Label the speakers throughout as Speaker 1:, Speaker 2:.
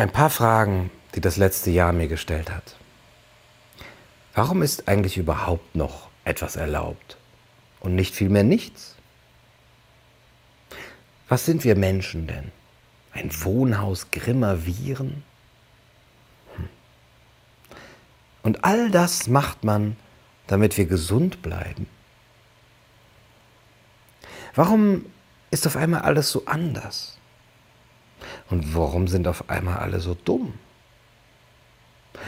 Speaker 1: Ein paar Fragen, die das letzte Jahr mir gestellt hat. Warum ist eigentlich überhaupt noch etwas erlaubt und nicht vielmehr nichts? Was sind wir Menschen denn? Ein Wohnhaus grimmer Viren? Hm. Und all das macht man, damit wir gesund bleiben. Warum ist auf einmal alles so anders? Und warum sind auf einmal alle so dumm?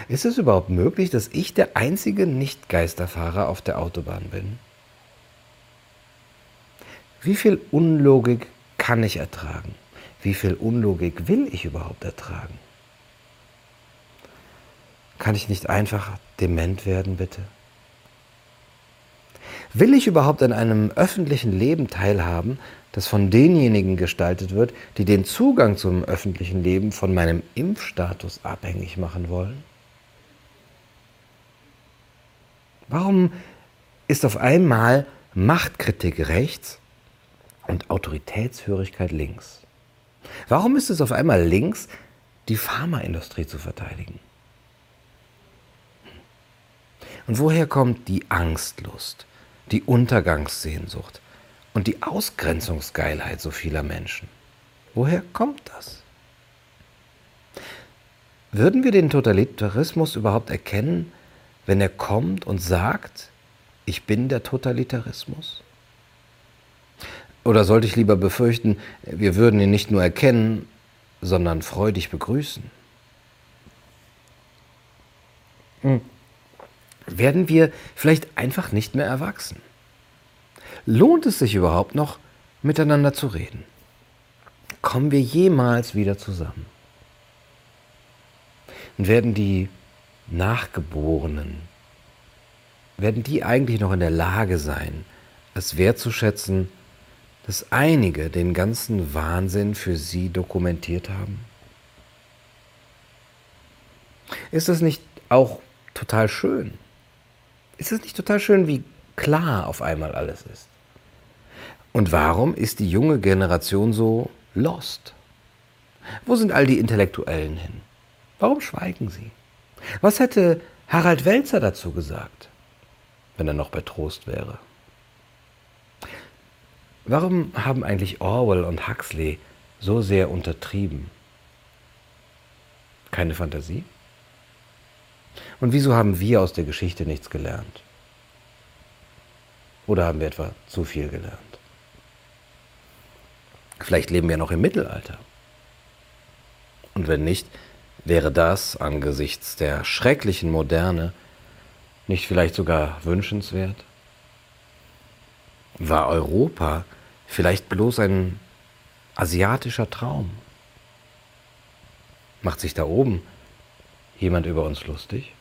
Speaker 1: Ist es überhaupt möglich, dass ich der einzige Nicht-Geisterfahrer auf der Autobahn bin? Wie viel Unlogik kann ich ertragen? Wie viel Unlogik will ich überhaupt ertragen? Kann ich nicht einfach dement werden, bitte? Will ich überhaupt an einem öffentlichen Leben teilhaben, das von denjenigen gestaltet wird, die den Zugang zum öffentlichen Leben von meinem Impfstatus abhängig machen wollen? Warum ist auf einmal Machtkritik rechts und Autoritätshörigkeit links? Warum ist es auf einmal links, die Pharmaindustrie zu verteidigen? Und woher kommt die Angstlust, die Untergangssehnsucht und die Ausgrenzungsgeilheit so vieler Menschen. Woher kommt das? Würden wir den Totalitarismus überhaupt erkennen, wenn er kommt und sagt, ich bin der Totalitarismus? Oder sollte ich lieber befürchten, wir würden ihn nicht nur erkennen, sondern freudig begrüßen? Hm werden wir vielleicht einfach nicht mehr erwachsen. Lohnt es sich überhaupt noch, miteinander zu reden? Kommen wir jemals wieder zusammen? Und werden die Nachgeborenen, werden die eigentlich noch in der Lage sein, es wertzuschätzen, dass einige den ganzen Wahnsinn für sie dokumentiert haben? Ist das nicht auch total schön? Ist es nicht total schön, wie klar auf einmal alles ist? Und warum ist die junge Generation so lost? Wo sind all die Intellektuellen hin? Warum schweigen sie? Was hätte Harald Welzer dazu gesagt, wenn er noch bei Trost wäre? Warum haben eigentlich Orwell und Huxley so sehr untertrieben? Keine Fantasie? Und wieso haben wir aus der Geschichte nichts gelernt? Oder haben wir etwa zu viel gelernt? Vielleicht leben wir noch im Mittelalter. Und wenn nicht, wäre das angesichts der schrecklichen Moderne nicht vielleicht sogar wünschenswert? War Europa vielleicht bloß ein asiatischer Traum? Macht sich da oben jemand über uns lustig?